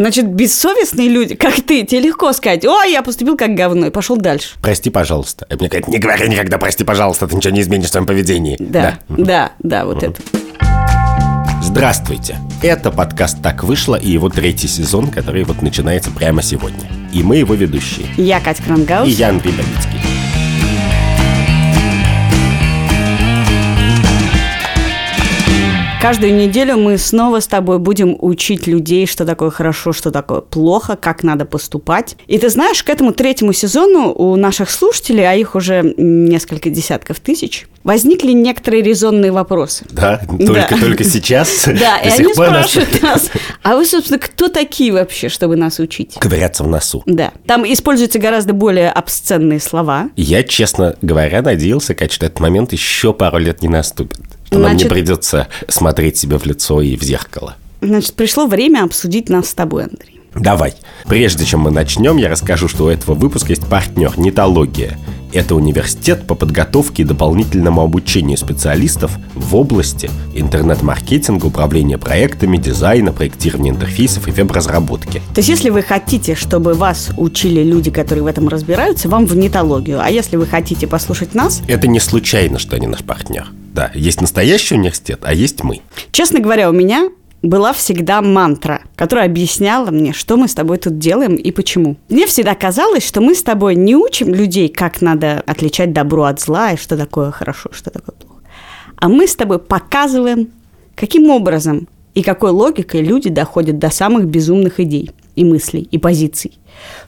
Значит, бессовестные люди, как ты, тебе легко сказать, о, я поступил как говно, и пошел дальше. Прости, пожалуйста. И мне говорят, не говори никогда прости, пожалуйста, ты ничего не изменишь в своем поведении. Да, да, да, да вот это. Здравствуйте! Это подкаст «Так вышло» и его третий сезон, который вот начинается прямо сегодня. И мы его ведущие. Я Катя Крангаус. И я Андрей Каждую неделю мы снова с тобой будем учить людей, что такое хорошо, что такое плохо, как надо поступать. И ты знаешь, к этому третьему сезону у наших слушателей, а их уже несколько десятков тысяч, возникли некоторые резонные вопросы. Да, только, да. только сейчас. Да, и они спрашивают нас, а вы, собственно, кто такие вообще, чтобы нас учить? Ковыряться в носу. Да. Там используются гораздо более обсценные слова. Я, честно говоря, надеялся, Кать, что этот момент еще пару лет не наступит что Значит, нам не придется смотреть себе в лицо и в зеркало. Значит, пришло время обсудить нас с тобой, Андрей. Давай. Прежде чем мы начнем, я расскажу, что у этого выпуска есть партнер «Нитология». Это университет по подготовке и дополнительному обучению специалистов в области интернет-маркетинга, управления проектами, дизайна, проектирования интерфейсов и веб-разработки. То есть, если вы хотите, чтобы вас учили люди, которые в этом разбираются, вам в нетологию. А если вы хотите послушать нас... Это не случайно, что они наш партнер. Да, есть настоящий университет, а есть мы. Честно говоря, у меня была всегда мантра, которая объясняла мне, что мы с тобой тут делаем и почему. Мне всегда казалось, что мы с тобой не учим людей, как надо отличать добро от зла и что такое хорошо, что такое плохо. А мы с тобой показываем, каким образом и какой логикой люди доходят до самых безумных идей и мыслей, и позиций.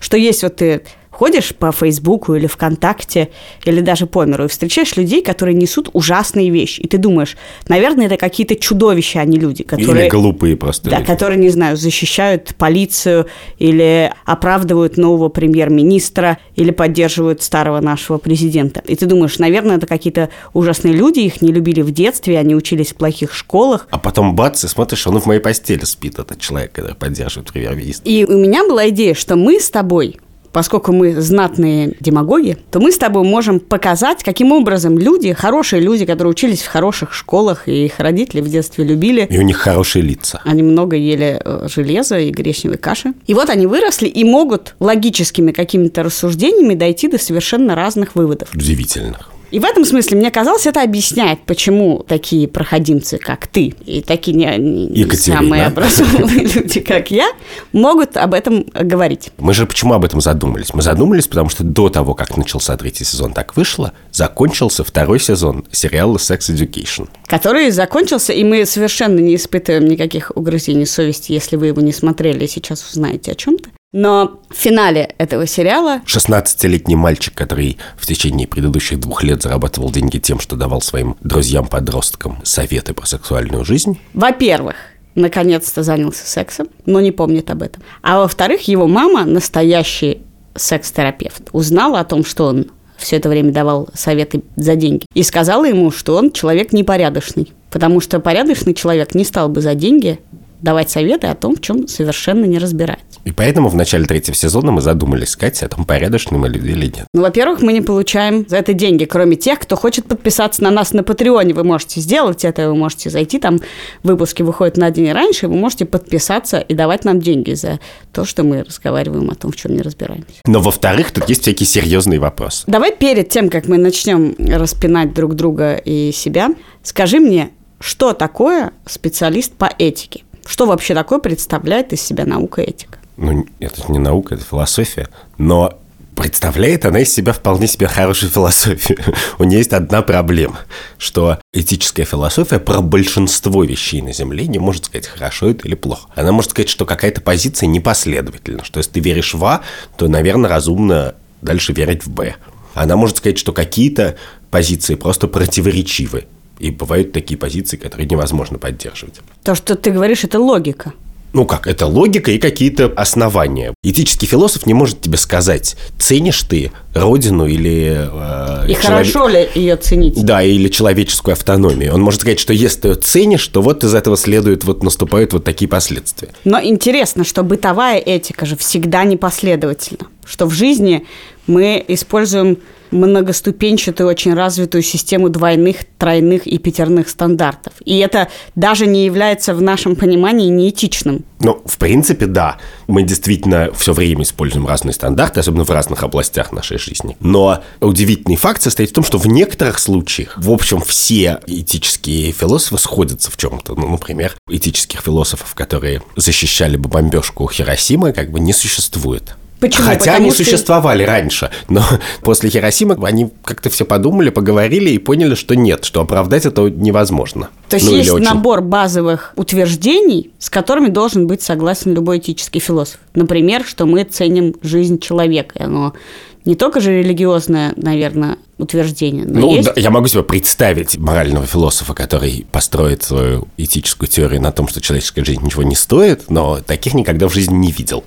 Что есть вот ты ходишь по Фейсбуку или ВКонтакте, или даже по миру, и встречаешь людей, которые несут ужасные вещи. И ты думаешь, наверное, это какие-то чудовища, а не люди, которые... Или глупые просто Да, люди. которые, не знаю, защищают полицию, или оправдывают нового премьер-министра, или поддерживают старого нашего президента. И ты думаешь, наверное, это какие-то ужасные люди, их не любили в детстве, они учились в плохих школах. А потом бац, и смотришь, он в моей постели спит, этот человек, который поддерживает премьер-министра. И у меня была идея, что мы с тобой поскольку мы знатные демагоги, то мы с тобой можем показать, каким образом люди, хорошие люди, которые учились в хороших школах, и их родители в детстве любили. И у них хорошие лица. Они много ели э, железа и гречневой каши. И вот они выросли и могут логическими какими-то рассуждениями дойти до совершенно разных выводов. Удивительных. И в этом смысле, мне казалось, это объясняет, почему такие проходимцы, как ты, и такие не, не самые образованные люди, как я, могут об этом говорить. Мы же почему об этом задумались? Мы задумались, потому что до того, как начался третий сезон «Так вышло», закончился второй сезон сериала «Sex Education». Который закончился, и мы совершенно не испытываем никаких угрызений совести, если вы его не смотрели и сейчас узнаете о чем-то. Но в финале этого сериала... 16-летний мальчик, который в течение предыдущих двух лет зарабатывал деньги тем, что давал своим друзьям-подросткам советы про сексуальную жизнь. Во-первых, наконец-то занялся сексом, но не помнит об этом. А во-вторых, его мама, настоящий секс-терапевт, узнала о том, что он все это время давал советы за деньги. И сказала ему, что он человек непорядочный. Потому что порядочный человек не стал бы за деньги давать советы о том, в чем совершенно не разбирается. И поэтому в начале третьего сезона мы задумались, сказать, о том, порядочные мы люди или нет. Ну, во-первых, мы не получаем за это деньги, кроме тех, кто хочет подписаться на нас на Патреоне. Вы можете сделать это, вы можете зайти, там выпуски выходят на день раньше, вы можете подписаться и давать нам деньги за то, что мы разговариваем о том, в чем не разбираемся. Но, во-вторых, тут есть всякие серьезные вопросы. Давай перед тем, как мы начнем распинать друг друга и себя, скажи мне, что такое специалист по этике? Что вообще такое представляет из себя наука этика? ну, это не наука, это философия, но представляет она из себя вполне себе хорошую философию. У нее есть одна проблема, что этическая философия про большинство вещей на Земле не может сказать, хорошо это или плохо. Она может сказать, что какая-то позиция непоследовательна, что если ты веришь в А, то, наверное, разумно дальше верить в Б. Она может сказать, что какие-то позиции просто противоречивы, и бывают такие позиции, которые невозможно поддерживать. То, что ты говоришь, это логика. Ну как, это логика и какие-то основания. Этический философ не может тебе сказать, ценишь ты родину или... Э, и человек... хорошо ли ее ценить? Да, или человеческую автономию. Он может сказать, что если ты ее ценишь, то вот из этого следует, вот наступают вот такие последствия. Но интересно, что бытовая этика же всегда непоследовательна. Что в жизни мы используем многоступенчатую, очень развитую систему двойных, тройных и пятерных стандартов. И это даже не является в нашем понимании неэтичным. Ну, в принципе, да. Мы действительно все время используем разные стандарты, особенно в разных областях нашей жизни. Но удивительный факт состоит в том, что в некоторых случаях, в общем, все этические философы сходятся в чем-то. Ну, например, этических философов, которые защищали бы бомбежку Хиросимы, как бы не существует. Почему? Хотя Потому они что- существовали раньше, но после Хиросимы они как-то все подумали, поговорили и поняли, что нет, что оправдать это невозможно. То есть Ну, есть очень- набор базовых утверждений, с которыми должен быть согласен любой этический философ. Например, что мы ценим жизнь человека. И оно не только же религиозное, наверное, утверждение, но Ну, есть... да, я могу себе представить морального философа, который построит свою этическую теорию на том, что человеческая жизнь ничего не стоит, но таких никогда в жизни не видел.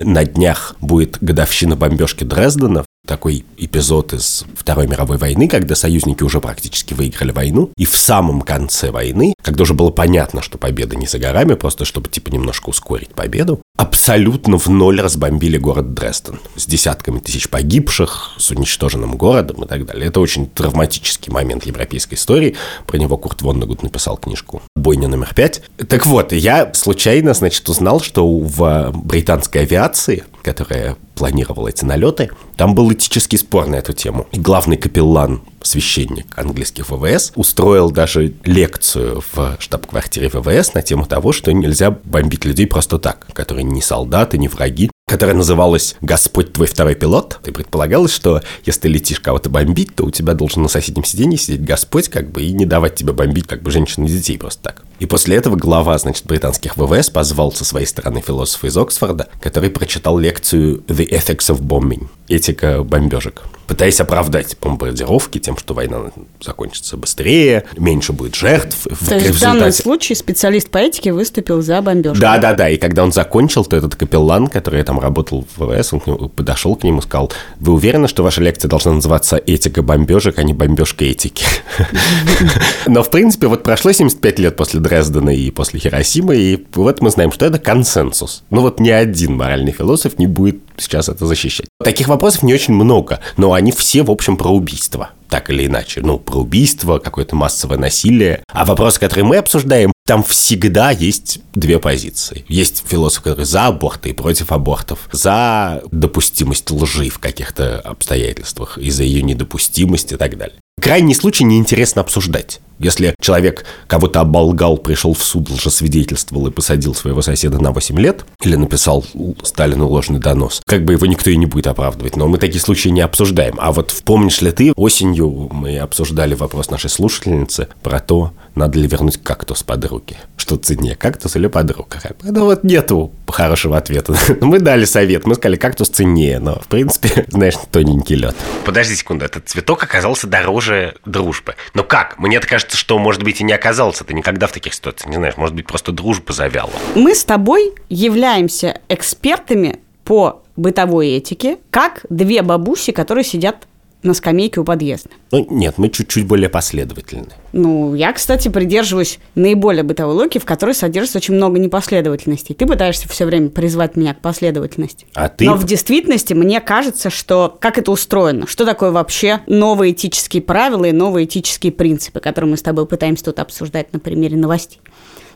На днях будет годовщина бомбежки Дрездена, такой эпизод из Второй мировой войны, когда союзники уже практически выиграли войну, и в самом конце войны, когда уже было понятно, что победа не за горами, просто чтобы типа немножко ускорить победу, абсолютно в ноль разбомбили город Дрезден с десятками тысяч погибших, с уничтоженным городом и так далее. Это очень травматический момент европейской истории. Про него Курт Воннегут написал книжку «Бойня номер пять». Так вот, я случайно, значит, узнал, что в британской авиации, которая планировала эти налеты, там был этический спор на эту тему. И главный капеллан священник английских ВВС устроил даже лекцию в штаб-квартире ВВС на тему того, что нельзя бомбить людей просто так, которые не солдаты, не враги, которая называлась «Господь твой второй пилот». И предполагалось, что если летишь кого-то бомбить, то у тебя должен на соседнем сиденье сидеть Господь, как бы, и не давать тебе бомбить, как бы, женщин и детей просто так. И после этого глава, значит, британских ВВС позвал со своей стороны философа из Оксфорда, который прочитал лекцию «The Ethics of Bombing» – «Этика бомбежек», пытаясь оправдать бомбардировки тем, что война закончится быстрее, меньше будет жертв. То есть в данном случае специалист по этике выступил за бомбежку. Да, да, да. И когда он закончил, то этот капеллан, который там работал в ВВС, он к нему- подошел к нему и сказал: Вы уверены, что ваша лекция должна называться Этика бомбежек, а не бомбежка этики? Но в принципе, вот прошло 75 лет после Дрездена и после Хиросимы, и вот мы знаем, что это консенсус. Ну вот ни один моральный философ не будет сейчас это защищать. Таких вопросов не очень много, но они все, в общем, про убийство. Так или иначе. Ну, про убийство, какое-то массовое насилие. А вопросы, которые мы обсуждаем, там всегда есть две позиции. Есть философ, который за аборты и против абортов, за допустимость лжи в каких-то обстоятельствах и за ее недопустимость и так далее. Крайний случай неинтересно обсуждать. Если человек кого-то оболгал, пришел в суд, лжесвидетельствовал и посадил своего соседа на 8 лет, или написал Сталину ложный донос, как бы его никто и не будет оправдывать. Но мы такие случаи не обсуждаем. А вот помнишь ли ты, осенью мы обсуждали вопрос нашей слушательницы про то, надо ли вернуть кактус под руки. Что ценнее, кактус или подруга? Ну вот нету хорошего ответа. Мы дали совет, мы сказали, кактус ценнее, но в принципе, знаешь, тоненький лед. Подожди секунду, этот цветок оказался дороже дружбы. Но как? мне кажется, что, может быть, и не оказался. Ты никогда в таких ситуациях не знаешь. Может быть, просто дружба завяла. Мы с тобой являемся экспертами по бытовой этике, как две бабуси, которые сидят на скамейке у подъезда. Ну, нет, мы чуть-чуть более последовательны. Ну, я, кстати, придерживаюсь наиболее бытовой логики, в которой содержится очень много непоследовательностей. Ты пытаешься все время призвать меня к последовательности. А ты... Но в действительности мне кажется, что как это устроено, что такое вообще новые этические правила и новые этические принципы, которые мы с тобой пытаемся тут обсуждать на примере новостей.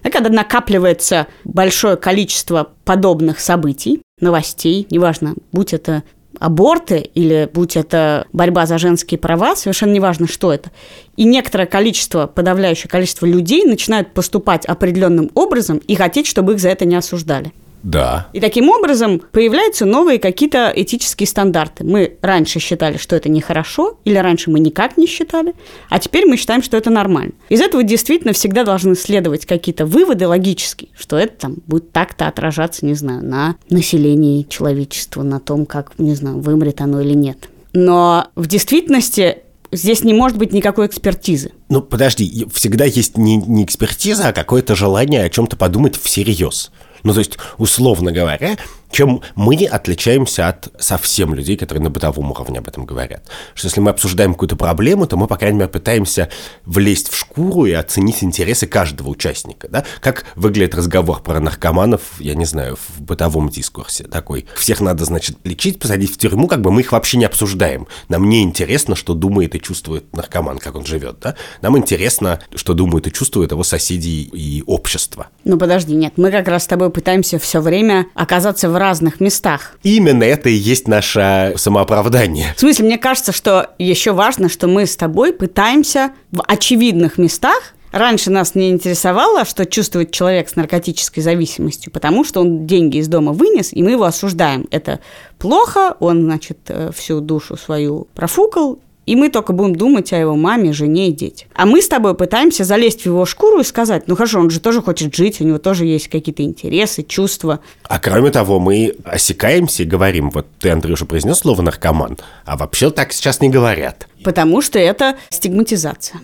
А когда накапливается большое количество подобных событий, новостей, неважно, будь это аборты или будь это борьба за женские права, совершенно неважно, что это. И некоторое количество, подавляющее количество людей начинают поступать определенным образом и хотеть, чтобы их за это не осуждали. Да. И таким образом появляются новые какие-то этические стандарты. Мы раньше считали, что это нехорошо, или раньше мы никак не считали, а теперь мы считаем, что это нормально. Из этого действительно всегда должны следовать какие-то выводы логические, что это там будет так-то отражаться, не знаю, на населении человечества, на том, как, не знаю, вымрет оно или нет. Но в действительности здесь не может быть никакой экспертизы. Ну, подожди, всегда есть не, не экспертиза, а какое-то желание о чем-то подумать всерьез. Ну, то есть, условно говоря, Чем мы отличаемся от совсем людей, которые на бытовом уровне об этом говорят? Что если мы обсуждаем какую-то проблему, то мы, по крайней мере, пытаемся влезть в шкуру и оценить интересы каждого участника. Да? Как выглядит разговор про наркоманов, я не знаю, в бытовом дискурсе такой. Всех надо, значит, лечить, посадить в тюрьму, как бы мы их вообще не обсуждаем. Нам не интересно, что думает и чувствует наркоман, как он живет. Да? Нам интересно, что думают и чувствуют его соседи и общество. Ну подожди, нет, мы как раз с тобой пытаемся все время оказаться в разных местах. Именно это и есть наше самооправдание. В смысле, мне кажется, что еще важно, что мы с тобой пытаемся в очевидных местах Раньше нас не интересовало, что чувствует человек с наркотической зависимостью, потому что он деньги из дома вынес, и мы его осуждаем. Это плохо, он, значит, э, всю душу свою профукал, и мы только будем думать о его маме, жене и детях. А мы с тобой пытаемся залезть в его шкуру и сказать, ну хорошо, он же тоже хочет жить, у него тоже есть какие-то интересы, чувства. А кроме того, мы осекаемся и говорим, вот ты, Андрюша, произнес слово «наркоман», а вообще так сейчас не говорят. Потому что это стигматизация.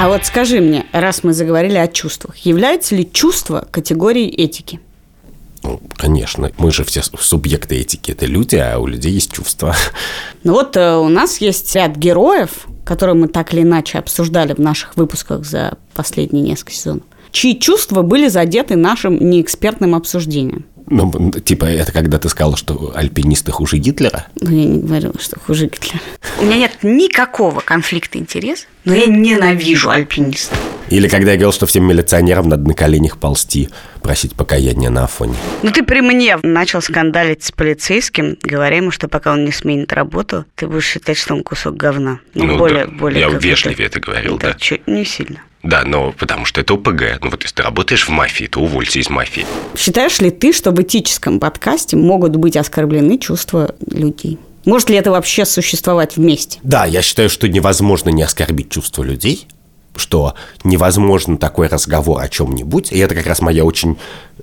А вот скажи мне, раз мы заговорили о чувствах, является ли чувство категорией этики? Ну, конечно, мы же все субъекты этики, это люди, а у людей есть чувства. Ну вот э, у нас есть ряд героев, которые мы так или иначе обсуждали в наших выпусках за последние несколько сезонов, чьи чувства были задеты нашим неэкспертным обсуждением. Ну, типа, это когда ты сказала, что альпинисты хуже Гитлера? Ну, я не говорила, что хуже Гитлера. У меня нет никакого конфликта интересов, но я ненавижу альпинистов. Или когда я говорил, что всем милиционерам надо на коленях ползти, просить покаяния на Афоне. Ну, ты при мне начал скандалить с полицейским, говоря ему, что пока он не сменит работу, ты будешь считать, что он кусок говна. Ну, ну более, да, более я вежливее это говорил, да. да. Чуть, не сильно. Да, но потому что это ОПГ. Ну вот если ты работаешь в мафии, то уволься из мафии. Считаешь ли ты, что в этическом подкасте могут быть оскорблены чувства людей? Может ли это вообще существовать вместе? Да, я считаю, что невозможно не оскорбить чувства людей, что невозможно такой разговор о чем-нибудь. И это как раз моя очень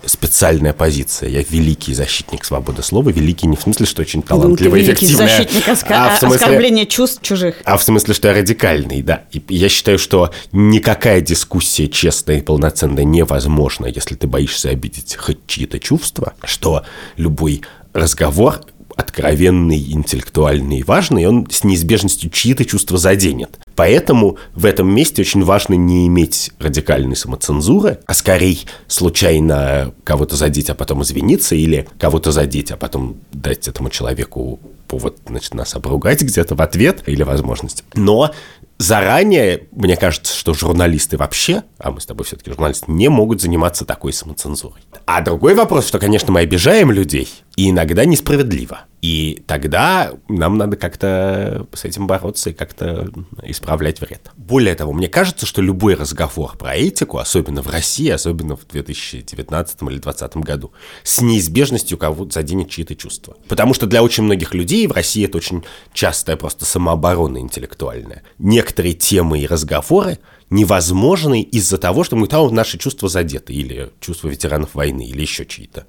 специальная позиция. Я великий защитник свободы слова. Великий не в смысле, что очень талантливый, великий эффективный. защитник оска... а в смысле... оскорбления чувств чужих. А в смысле, что я радикальный, да. И я считаю, что никакая дискуссия честная и полноценная невозможна, если ты боишься обидеть хоть чьи-то чувства, что любой разговор откровенный, интеллектуальный и важный, он с неизбежностью чьи-то чувства заденет. Поэтому в этом месте очень важно не иметь радикальной самоцензуры, а скорее случайно кого-то задеть, а потом извиниться, или кого-то задеть, а потом дать этому человеку повод, значит, нас обругать где-то в ответ или возможность. Но заранее, мне кажется, что журналисты вообще, а мы с тобой все-таки журналисты, не могут заниматься такой самоцензурой. А другой вопрос, что, конечно, мы обижаем людей, и иногда несправедливо. И тогда нам надо как-то с этим бороться и как-то исправлять вред. Более того, мне кажется, что любой разговор про этику, особенно в России, особенно в 2019 или 2020 году, с неизбежностью кого-то заденет чьи-то чувства. Потому что для очень многих людей в России это очень частая просто самооборона интеллектуальная. Некоторые темы и разговоры невозможны из-за того, что мы там наши чувства задеты, или чувства ветеранов войны, или еще чьи-то.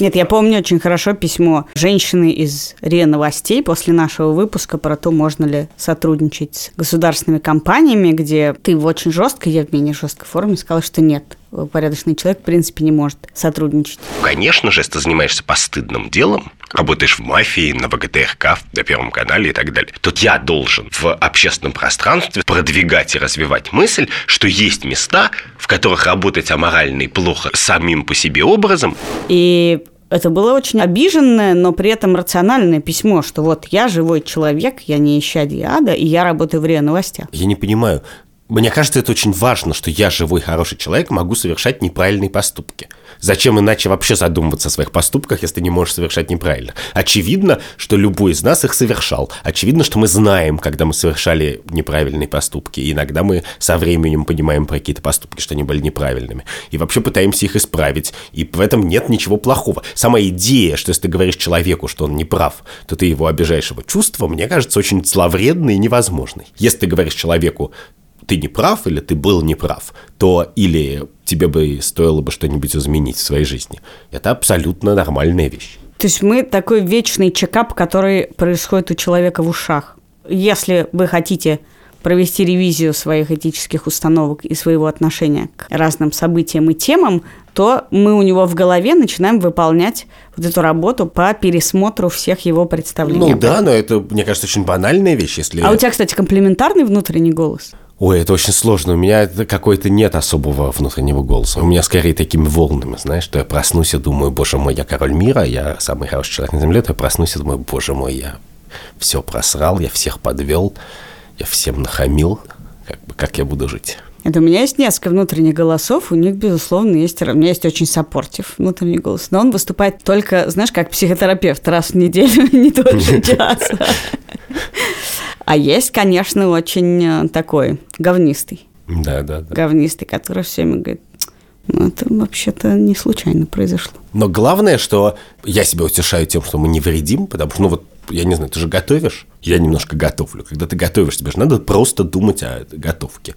Нет, я помню очень хорошо письмо женщины из РИА Новостей после нашего выпуска про то, можно ли сотрудничать с государственными компаниями, где ты в очень жесткой, я в менее жесткой форме сказала, что нет, порядочный человек в принципе не может сотрудничать. Конечно же, если ты занимаешься постыдным делом, работаешь в мафии, на ВГТРК, на Первом канале и так далее, то я должен в общественном пространстве продвигать и развивать мысль, что есть места, в которых работать аморально и плохо самим по себе образом. И это было очень обиженное, но при этом рациональное письмо, что вот я живой человек, я не исчадие ада, и я работаю в РИА Новостях. Я не понимаю, мне кажется, это очень важно, что я, живой хороший человек, могу совершать неправильные поступки. Зачем иначе вообще задумываться о своих поступках, если ты не можешь совершать неправильно? Очевидно, что любой из нас их совершал. Очевидно, что мы знаем, когда мы совершали неправильные поступки. И иногда мы со временем понимаем про какие-то поступки, что они были неправильными. И вообще пытаемся их исправить. И в этом нет ничего плохого. Сама идея, что если ты говоришь человеку, что он не прав, то ты его обижаешь его чувства, мне кажется, очень зловредной и невозможной. Если ты говоришь человеку, ты не прав или ты был неправ, то или тебе бы стоило бы что-нибудь изменить в своей жизни. Это абсолютно нормальная вещь. То есть мы такой вечный чекап, который происходит у человека в ушах. Если вы хотите провести ревизию своих этических установок и своего отношения к разным событиям и темам, то мы у него в голове начинаем выполнять вот эту работу по пересмотру всех его представлений. Ну да, но это, мне кажется, очень банальная вещь, если... А у тебя, кстати, комплементарный внутренний голос? Ой, это очень сложно. У меня какой-то нет особого внутреннего голоса. У меня скорее такими волнами, знаешь, что я проснусь и думаю, боже мой, я король мира, я самый хороший человек на земле, то я проснусь и думаю, боже мой, я все просрал, я всех подвел, я всем нахамил, как бы, как я буду жить. Это у меня есть несколько внутренних голосов, у них, безусловно, есть... У меня есть очень саппортив внутренний голос, но он выступает только, знаешь, как психотерапевт раз в неделю, не дольше часа. А есть, конечно, очень э, такой говнистый. Да, да, да. Говнистый, который все время говорит, ну, это вообще-то не случайно произошло. Но главное, что я себя утешаю тем, что мы не вредим, потому что, ну вот, я не знаю, ты же готовишь? Я немножко готовлю. Когда ты готовишь, тебе же надо просто думать о готовке.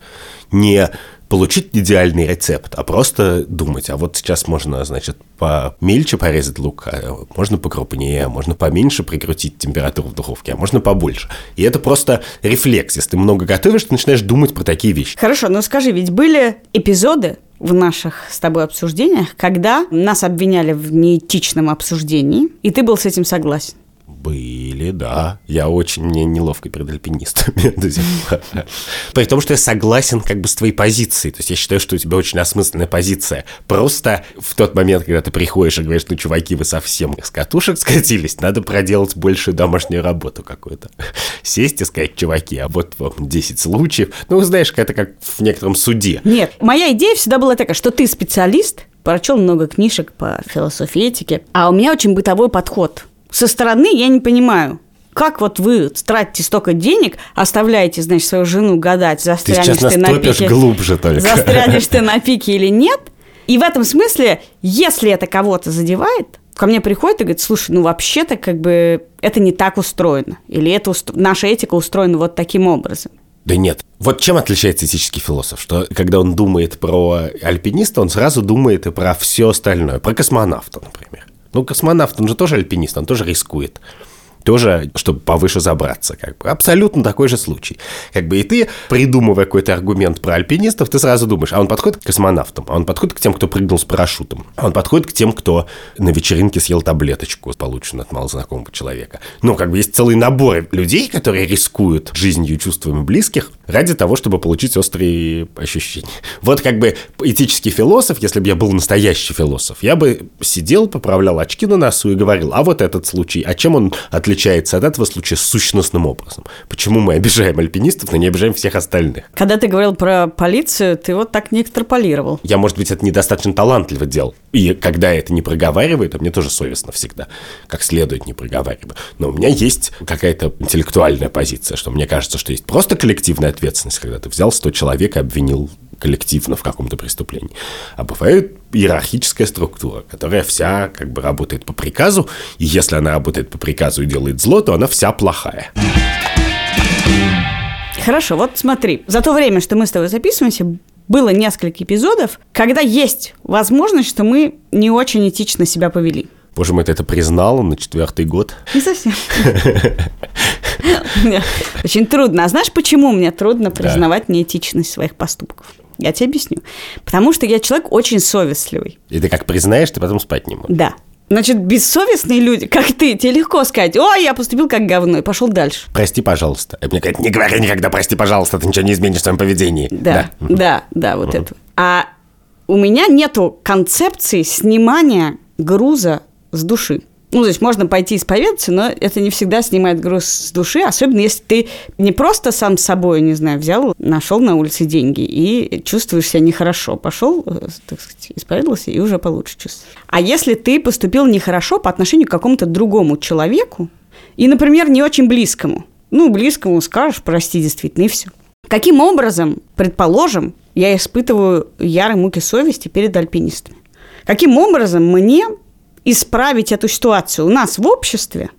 Не получить идеальный рецепт, а просто думать, а вот сейчас можно, значит, помельче порезать лук, а можно покрупнее, а можно поменьше прикрутить температуру в духовке, а можно побольше. И это просто рефлекс. Если ты много готовишь, ты начинаешь думать про такие вещи. Хорошо, но скажи, ведь были эпизоды в наших с тобой обсуждениях, когда нас обвиняли в неэтичном обсуждении, и ты был с этим согласен? Были, да. Я очень мне неловко перед альпинистами до сих пор. При том, что я согласен как бы с твоей позицией. То есть я считаю, что у тебя очень осмысленная позиция. Просто в тот момент, когда ты приходишь и говоришь, ну, чуваки, вы совсем с катушек скатились, надо проделать большую домашнюю работу какую-то. Сесть и сказать, чуваки, а вот вам 10 случаев. Ну, знаешь, это как в некотором суде. Нет, моя идея всегда была такая, что ты специалист, прочел много книжек по философии этики, а у меня очень бытовой подход – со стороны я не понимаю, как вот вы тратите столько денег, оставляете, значит, свою жену гадать, застрянешь ты, ты на пике. глубже только. Застрянешь ты на пике или нет. И в этом смысле, если это кого-то задевает, ко мне приходит и говорит, слушай, ну вообще-то как бы это не так устроено. Или это устро... наша этика устроена вот таким образом. Да нет. Вот чем отличается этический философ? Что когда он думает про альпиниста, он сразу думает и про все остальное. Про космонавта, например. Ну, космонавт, он же тоже альпинист, он тоже рискует тоже, чтобы повыше забраться. Как бы. Абсолютно такой же случай. Как бы и ты, придумывая какой-то аргумент про альпинистов, ты сразу думаешь, а он подходит к космонавтам, а он подходит к тем, кто прыгнул с парашютом, а он подходит к тем, кто на вечеринке съел таблеточку, полученную от малознакомого человека. Ну, как бы есть целый набор людей, которые рискуют жизнью и чувствами близких ради того, чтобы получить острые ощущения. Вот как бы этический философ, если бы я был настоящий философ, я бы сидел, поправлял очки на носу и говорил, а вот этот случай, а чем он отличается от этого случая сущностным образом. Почему мы обижаем альпинистов, но не обижаем всех остальных? Когда ты говорил про полицию, ты вот так не экстраполировал. Я, может быть, это недостаточно талантливо делал. И когда я это не проговариваю, то мне тоже совестно всегда, как следует не проговариваю. Но у меня есть какая-то интеллектуальная позиция, что мне кажется, что есть просто коллективная ответственность, когда ты взял 100 человек и обвинил коллективно в каком-то преступлении. А бывает иерархическая структура, которая вся как бы работает по приказу, и если она работает по приказу и делает зло, то она вся плохая. Хорошо, вот смотри, за то время, что мы с тобой записываемся, было несколько эпизодов, когда есть возможность, что мы не очень этично себя повели. Боже мой, ты это признал на четвертый год? Не совсем. Очень трудно. А знаешь, почему мне трудно признавать неэтичность своих поступков? Я тебе объясню. Потому что я человек очень совестливый. И ты как признаешь, ты потом спать не можешь. Да. Значит, бессовестные люди, как ты, тебе легко сказать, ой, я поступил как говно, и пошел дальше. Прости, пожалуйста. Мне говорят, не говори никогда прости, пожалуйста, ты ничего не изменишь в своем поведении. Да, да, да, да вот это. А у меня нету концепции снимания груза с души. Ну, то есть можно пойти исповедаться, но это не всегда снимает груз с души, особенно если ты не просто сам с собой, не знаю, взял, нашел на улице деньги и чувствуешь себя нехорошо. Пошел, э, так сказать, исповедовался и уже получше чувствуешь. А если ты поступил нехорошо по отношению к какому-то другому человеку, и, например, не очень близкому, ну, близкому скажешь, прости, действительно, и все. Каким образом, предположим, я испытываю ярые муки совести перед альпинистами? Каким образом мне исправить эту ситуацию у нас в обществе,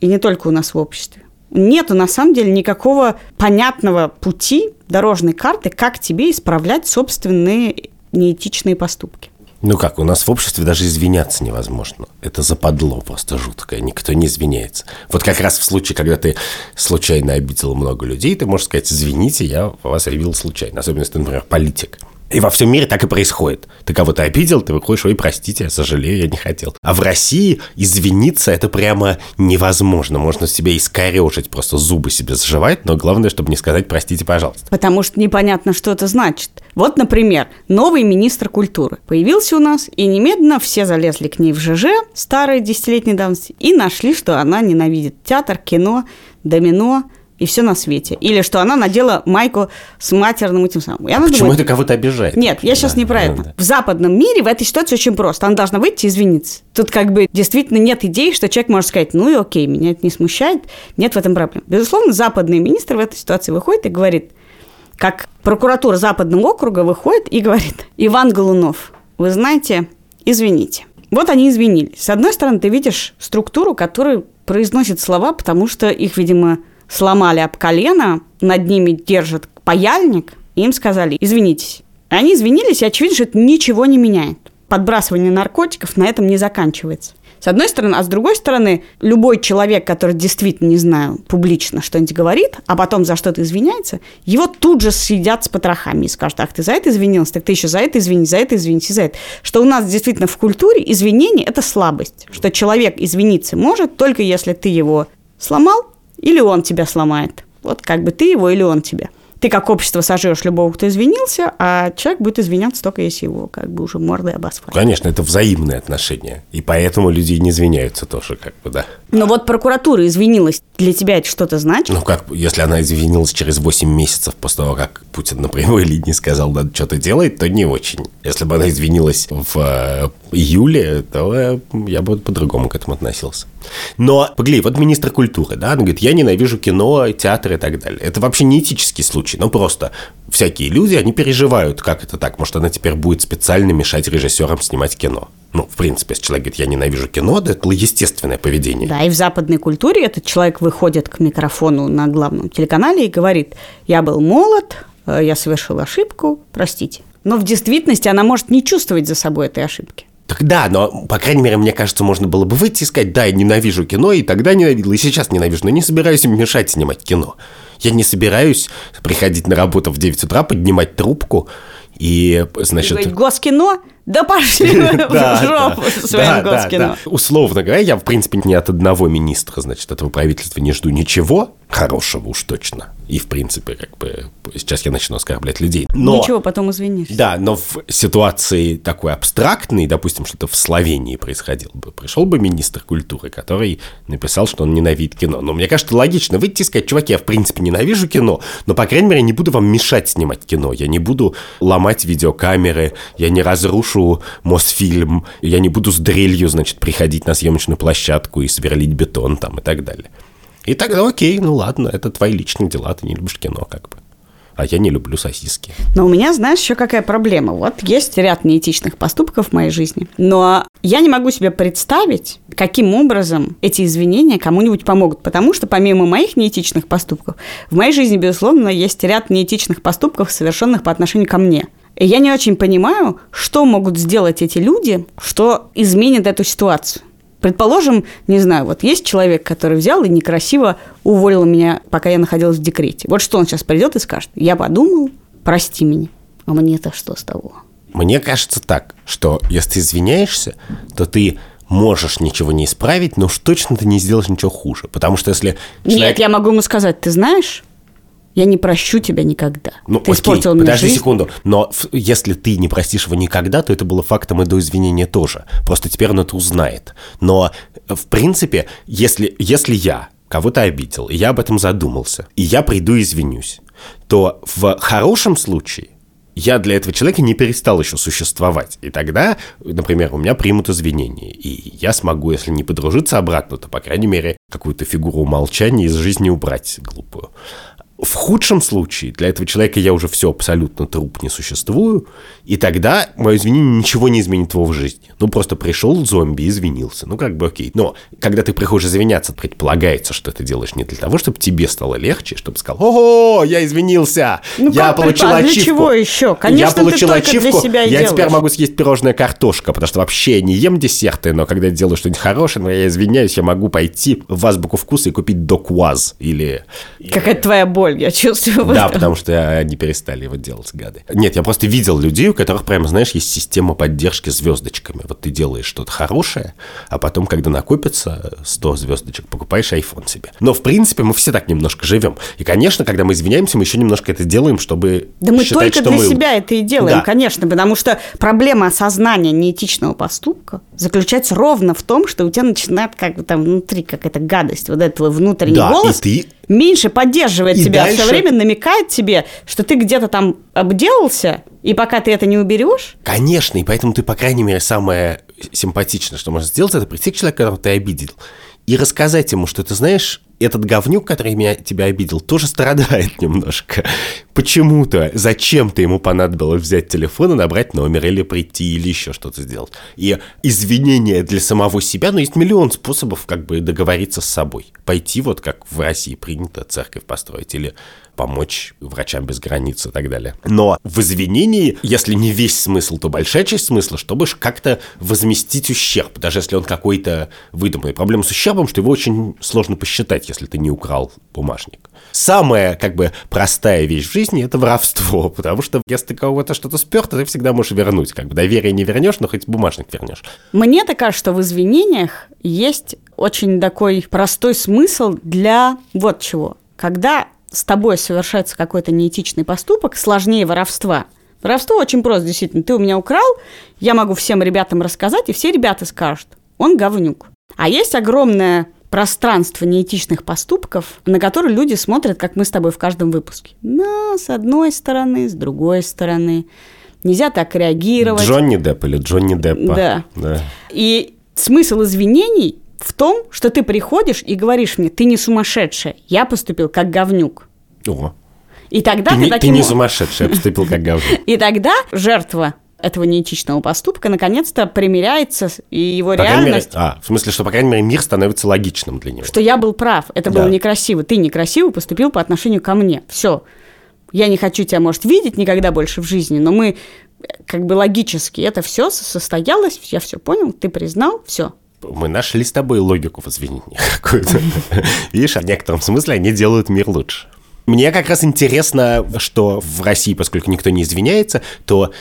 и не только у нас в обществе, нету на самом деле никакого понятного пути, дорожной карты, как тебе исправлять собственные неэтичные поступки. Ну как, у нас в обществе даже извиняться невозможно. Это западло просто жуткое, никто не извиняется. Вот как раз в случае, когда ты случайно обидел много людей, ты можешь сказать, извините, я вас обидел случайно. Особенно, если ты, например, политик. И во всем мире так и происходит. Ты кого-то обидел, ты выходишь, ой, простите, я сожалею, я не хотел. А в России извиниться это прямо невозможно. Можно себя искорежить, просто зубы себе заживать, но главное, чтобы не сказать простите, пожалуйста. Потому что непонятно, что это значит. Вот, например, новый министр культуры появился у нас, и немедленно все залезли к ней в ЖЖ, старой десятилетней давности, и нашли, что она ненавидит театр, кино, домино, и все на свете. Или что она надела майку с матерным этим самым. И а почему думает, это кого-то обижает? Нет, я сейчас да, не про это. Да. В западном мире в этой ситуации очень просто. Она должна выйти и извиниться. Тут как бы действительно нет идеи, что человек может сказать, ну и окей, меня это не смущает, нет в этом проблем. Безусловно, западный министр в этой ситуации выходит и говорит, как прокуратура западного округа выходит и говорит, Иван Голунов, вы знаете, извините. Вот они извинились. С одной стороны, ты видишь структуру, которая произносит слова, потому что их, видимо, сломали об колено, над ними держат паяльник, и им сказали, извинитесь. Они извинились, и очевидно, что это ничего не меняет. Подбрасывание наркотиков на этом не заканчивается. С одной стороны, а с другой стороны, любой человек, который действительно, не знаю, публично что-нибудь говорит, а потом за что-то извиняется, его тут же съедят с потрохами и скажут, ах, ты за это извинился, так ты еще за это извини, за это извинись, за это. Что у нас действительно в культуре извинение – это слабость. Что человек извиниться может только если ты его сломал, или он тебя сломает. Вот как бы ты его или он тебя. Ты как общество сожжешь любого, кто извинился, а человек будет извиняться только если его как бы уже мордой об асфальт. Конечно, это взаимные отношения. И поэтому люди не извиняются тоже, как бы, да. Но вот прокуратура извинилась. Для тебя это что-то значит? Ну как, если она извинилась через 8 месяцев после того, как Путин на прямой линии сказал, надо что-то делать, то не очень. Если бы она извинилась в э, июле, то э, я бы по-другому к этому относился. Но, погляди, вот министр культуры, да, он говорит, я ненавижу кино, театр и так далее. Это вообще не этический случай, ну просто всякие люди, они переживают, как это так, может, она теперь будет специально мешать режиссерам снимать кино. Ну, в принципе, если человек говорит, я ненавижу кино, да, это естественное поведение. Да, и в западной культуре этот человек выходит к микрофону на главном телеканале и говорит, я был молод, э, я совершил ошибку, простите. Но в действительности она может не чувствовать за собой этой ошибки. Так да, но, по крайней мере, мне кажется, можно было бы выйти и сказать, да, я ненавижу кино, и тогда ненавидел, и сейчас ненавижу, но не собираюсь им мешать снимать кино. Я не собираюсь приходить на работу в 9 утра, поднимать трубку и, значит... И говорить, Госкино? Да пошли в жопу со своим Госкино. Условно говоря, я, в принципе, ни от одного министра, значит, этого правительства не жду ничего хорошего уж точно. И, в принципе, как бы, сейчас я начну оскорблять людей. Но, Ничего, потом извинишься. Да, но в ситуации такой абстрактной, допустим, что-то в Словении происходило бы, пришел бы министр культуры, который написал, что он ненавидит кино. Но мне кажется, логично выйти и сказать, чуваки, я, в принципе, ненавижу кино, но, по крайней мере, не буду вам мешать снимать кино. Я не буду ломать видеокамеры, я не разрушу Мосфильм, я не буду с дрелью, значит, приходить на съемочную площадку и сверлить бетон там и так далее. И тогда окей, ну ладно, это твои личные дела, ты не любишь кино как бы. А я не люблю сосиски. Но у меня, знаешь, еще какая проблема. Вот есть ряд неэтичных поступков в моей жизни, но я не могу себе представить, каким образом эти извинения кому-нибудь помогут. Потому что помимо моих неэтичных поступков, в моей жизни, безусловно, есть ряд неэтичных поступков, совершенных по отношению ко мне. И я не очень понимаю, что могут сделать эти люди, что изменит эту ситуацию. Предположим, не знаю, вот есть человек, который взял и некрасиво уволил меня, пока я находилась в декрете. Вот что он сейчас придет и скажет? Я подумал, прости меня. А мне-то что с того? Мне кажется так, что если ты извиняешься, то ты можешь ничего не исправить, но уж точно ты не сделаешь ничего хуже. Потому что если человек... Нет, я могу ему сказать, ты знаешь, я не прощу тебя никогда. Ну, ты окей, испортил мне подожди жизнь. секунду. Но если ты не простишь его никогда, то это было фактом и до извинения тоже. Просто теперь он это узнает. Но, э, в принципе, если, если я кого-то обидел, и я об этом задумался, и я приду и извинюсь, то в хорошем случае я для этого человека не перестал еще существовать. И тогда, например, у меня примут извинения. И я смогу, если не подружиться обратно, то, по крайней мере, какую-то фигуру умолчания из жизни убрать глупую. В худшем случае для этого человека я уже все абсолютно труп не существую, и тогда мое извинение ничего не изменит его в жизни. Ну, просто пришел зомби и извинился. Ну, как бы окей. Но когда ты приходишь извиняться, предполагается, что ты делаешь не для того, чтобы тебе стало легче, чтобы сказал, ого, я извинился, Ну, я как получил а для ачивку. чего еще? Конечно, я ты получил для ачивку, себя и я теперь делаешь. могу съесть пирожное картошка, потому что вообще не ем десерты, но когда я делаю что-нибудь хорошее, но я извиняюсь, я могу пойти в азбуку вкуса и купить докваз или... Какая твоя боль. Боль, я чувствую. Да, потому что они перестали его делать, гады. Нет, я просто видел людей, у которых прямо, знаешь, есть система поддержки звездочками. Вот ты делаешь что-то хорошее, а потом, когда накопится 100 звездочек, покупаешь iPhone себе. Но, в принципе, мы все так немножко живем. И, конечно, когда мы извиняемся, мы еще немножко это делаем, чтобы Да мы считать, только что для мы... себя это и делаем, Да. конечно, потому что проблема осознания неэтичного поступка заключается ровно в том, что у тебя начинает как бы там внутри какая-то гадость, вот этот твой внутренний Да, голос и ты меньше поддерживает И тебя, дальше- все время намекает тебе, что ты где-то там обделался, и пока ты это не уберешь, Конечно, и поэтому ты, по крайней мере, самое симпатичное, что можно сделать, это прийти к человеку, которого ты обидел, и рассказать ему, что ты знаешь, этот говнюк, который меня, тебя обидел, тоже страдает немножко. Почему-то, зачем-то ему понадобилось взять телефон и набрать номер, или прийти, или еще что-то сделать. И извинения для самого себя, но есть миллион способов как бы договориться с собой. Пойти вот как в России принято церковь построить, или помочь врачам без границ и так далее. Но в извинении, если не весь смысл, то большая часть смысла, чтобы как-то возместить ущерб, даже если он какой-то выдуманный. Проблема с ущербом, что его очень сложно посчитать, если ты не украл бумажник. Самая, как бы, простая вещь в жизни – это воровство, потому что если ты кого-то что-то спер, то ты всегда можешь вернуть. Как бы доверие не вернешь, но хоть бумажник вернешь. мне так кажется, что в извинениях есть очень такой простой смысл для вот чего. Когда с тобой совершается какой-то неэтичный поступок, сложнее воровства. Воровство очень просто, действительно. Ты у меня украл, я могу всем ребятам рассказать, и все ребята скажут, он говнюк. А есть огромное пространство неэтичных поступков, на которые люди смотрят, как мы с тобой в каждом выпуске. Но с одной стороны, с другой стороны. Нельзя так реагировать. Джонни Депп или Джонни Деппа. Да. да. И смысл извинений в том, что ты приходишь и говоришь мне, ты не сумасшедшая, я поступил как говнюк. О, И тогда ты, ты, не, ты таким... не сумасшедший, я поступил как говно. И тогда жертва этого неэтичного поступка наконец-то примиряется, и его По крайней мере, реальность, а, в смысле, что, по крайней мере, мир становится логичным для него. что я был прав, это было некрасиво, ты некрасиво поступил по отношению ко мне. Все. Я не хочу тебя, может, видеть никогда больше в жизни, но мы э, как бы логически это все состоялось, я все понял, ты признал, все. Мы нашли с тобой логику в извинениях какую-то. Видишь, в некотором смысле они делают мир лучше. Мне как раз интересно, что в России, поскольку никто не извиняется, то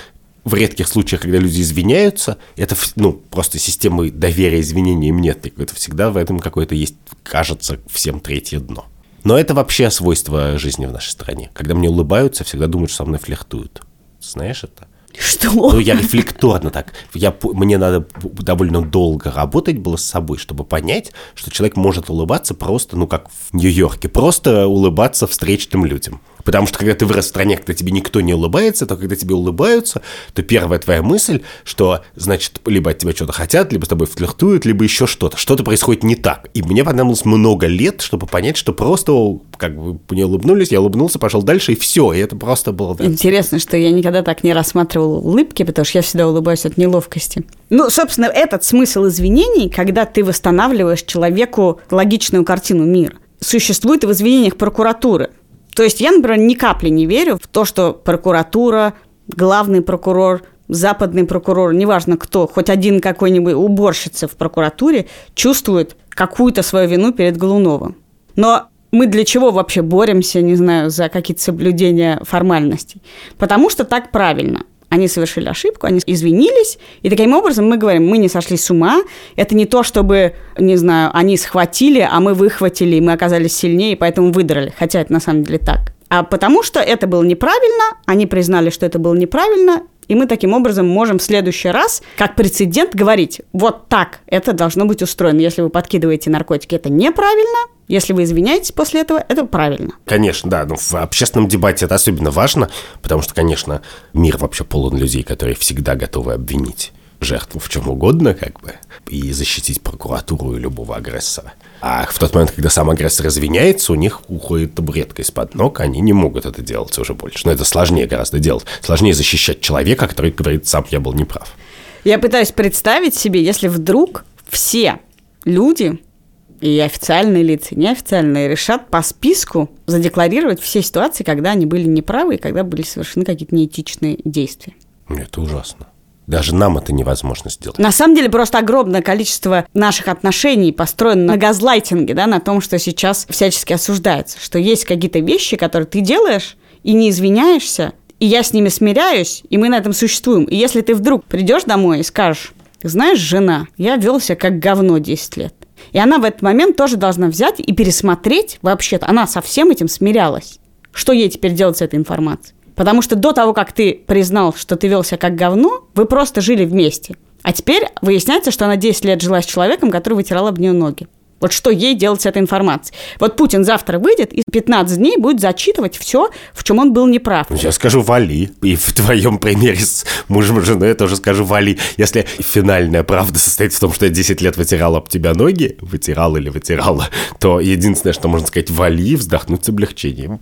в редких случаях, когда люди извиняются, это, ну, просто системы доверия извинениям нет. Это всегда в этом какое-то есть, кажется, всем третье дно. Но это вообще свойство жизни в нашей стране. Когда мне улыбаются, всегда думают, что со мной флиртуют. Знаешь это? Что? Ну, я рефлекторно так. Я, мне надо довольно долго работать было с собой, чтобы понять, что человек может улыбаться просто, ну, как в Нью-Йорке, просто улыбаться встречным людям. Потому что когда ты вырос в стране, когда тебе никто не улыбается, то когда тебе улыбаются, то первая твоя мысль, что, значит, либо от тебя что-то хотят, либо с тобой флиртуют, либо еще что-то. Что-то происходит не так. И мне понадобилось много лет, чтобы понять, что просто, как бы, мне улыбнулись, я улыбнулся, пошел дальше, и все. И это просто было... да. Интересно, что я никогда так не рассматривала улыбки, потому что я всегда улыбаюсь от неловкости. Ну, собственно, этот смысл извинений, когда ты восстанавливаешь человеку логичную картину мира, существует и в извинениях прокуратуры. То есть я, например, ни капли не верю в то, что прокуратура, главный прокурор, западный прокурор, неважно кто, хоть один какой-нибудь уборщица в прокуратуре чувствует какую-то свою вину перед Голуновым. Но мы для чего вообще боремся, не знаю, за какие-то соблюдения формальностей? Потому что так правильно. Они совершили ошибку, они извинились, и таким образом мы говорим, мы не сошли с ума, это не то, чтобы, не знаю, они схватили, а мы выхватили, и мы оказались сильнее, и поэтому выдрали, хотя это на самом деле так. А потому что это было неправильно, они признали, что это было неправильно, и мы таким образом можем в следующий раз, как прецедент, говорить, вот так это должно быть устроено. Если вы подкидываете наркотики, это неправильно. Если вы извиняетесь после этого, это правильно. Конечно, да, но в общественном дебате это особенно важно, потому что, конечно, мир вообще полон людей, которые всегда готовы обвинить жертву в чем угодно, как бы, и защитить прокуратуру и любого агрессора. А в тот момент, когда сам агрессор извиняется, у них уходит табуретка из-под ног, они не могут это делать уже больше. Но это сложнее гораздо делать. Сложнее защищать человека, который говорит, сам я был неправ. Я пытаюсь представить себе, если вдруг все люди, и официальные лица, и неофициальные, решат по списку задекларировать все ситуации, когда они были неправы и когда были совершены какие-то неэтичные действия. Это ужасно. Даже нам это невозможно сделать. На самом деле просто огромное количество наших отношений построено на газлайтинге, да, на том, что сейчас всячески осуждается, что есть какие-то вещи, которые ты делаешь и не извиняешься, и я с ними смиряюсь, и мы на этом существуем. И если ты вдруг придешь домой и скажешь, знаешь, жена, я вел себя как говно 10 лет. И она в этот момент тоже должна взять и пересмотреть вообще-то. Она со всем этим смирялась. Что ей теперь делать с этой информацией? Потому что до того, как ты признал, что ты вел себя как говно, вы просто жили вместе. А теперь выясняется, что она 10 лет жила с человеком, который вытирал об нее ноги. Вот что ей делать с этой информацией? Вот Путин завтра выйдет и 15 дней будет зачитывать все, в чем он был неправ. Я скажу «вали». И в твоем примере с мужем и женой я тоже скажу «вали». Если финальная правда состоит в том, что я 10 лет вытирал об тебя ноги, вытирал или вытирала, то единственное, что можно сказать «вали» вздохнуть с облегчением.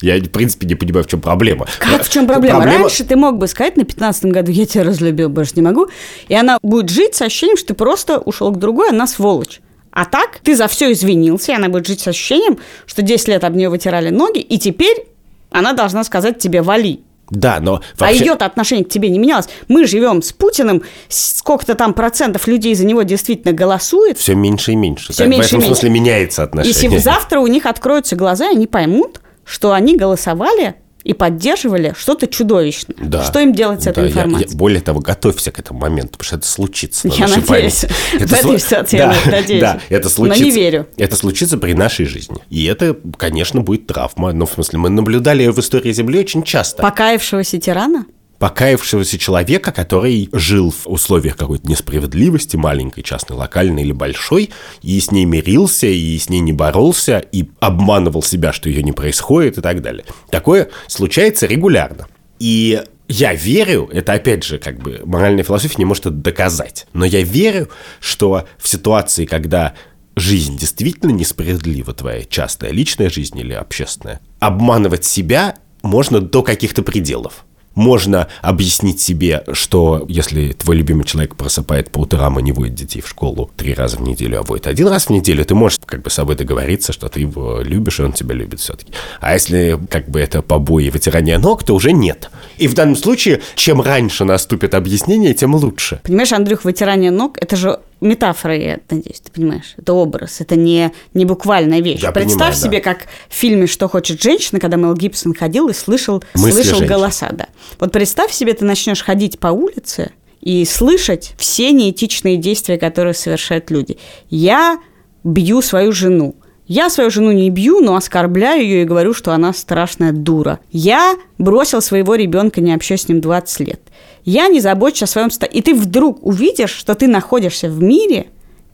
Я, в принципе, не понимаю, в чем проблема. Как в чем проблема? проблема? Раньше ты мог бы сказать на 15 году, я тебя разлюбил, больше не могу. И она будет жить с ощущением, что ты просто ушел к другой, она сволочь. А так ты за все извинился, и она будет жить с ощущением, что 10 лет об нее вытирали ноги, и теперь она должна сказать тебе «вали». Да, но а вообще... А ее-то отношение к тебе не менялось. Мы живем с Путиным, сколько-то там процентов людей за него действительно голосует. Все меньше и меньше. Все так, меньше в этом и меньше. смысле меняется отношение. И завтра у них откроются глаза, и они поймут, что они голосовали и поддерживали что-то чудовищное. Да. Что им делать с этой да, информацией? Я, я, более того, готовься к этому моменту, потому что это случится. Я надеюсь. Это в этой ситуации да, я надеюсь. Да, это случится. Но не верю. Это случится при нашей жизни. И это, конечно, будет травма. Но, в смысле, мы наблюдали ее в истории Земли очень часто. Покаявшегося тирана? Покаявшегося человека, который жил в условиях какой-то несправедливости, маленькой, частной, локальной или большой, и с ней мирился, и с ней не боролся, и обманывал себя, что ее не происходит и так далее. Такое случается регулярно. И я верю, это опять же, как бы, моральная философия не может это доказать, но я верю, что в ситуации, когда жизнь действительно несправедлива, твоя частная личная жизнь или общественная, обманывать себя можно до каких-то пределов можно объяснить себе, что если твой любимый человек просыпает по утрам и не водит детей в школу три раза в неделю, а водит один раз в неделю, ты можешь как бы с собой договориться, что ты его любишь, и он тебя любит все-таки. А если как бы это побои и вытирание ног, то уже нет. И в данном случае, чем раньше наступит объяснение, тем лучше. Понимаешь, Андрюх, вытирание ног – это же метафора, я надеюсь, ты понимаешь. Это образ, это не, не буквальная вещь. Я Представь понимаю, себе, да. как в фильме «Что хочет женщина», когда Мел Гибсон ходил и слышал, слышал голоса. Да. Вот представь себе, ты начнешь ходить по улице и слышать все неэтичные действия, которые совершают люди. Я бью свою жену. Я свою жену не бью, но оскорбляю ее и говорю, что она страшная дура. Я бросил своего ребенка, не общаюсь с ним 20 лет я не забочусь о своем. И ты вдруг увидишь, что ты находишься в мире,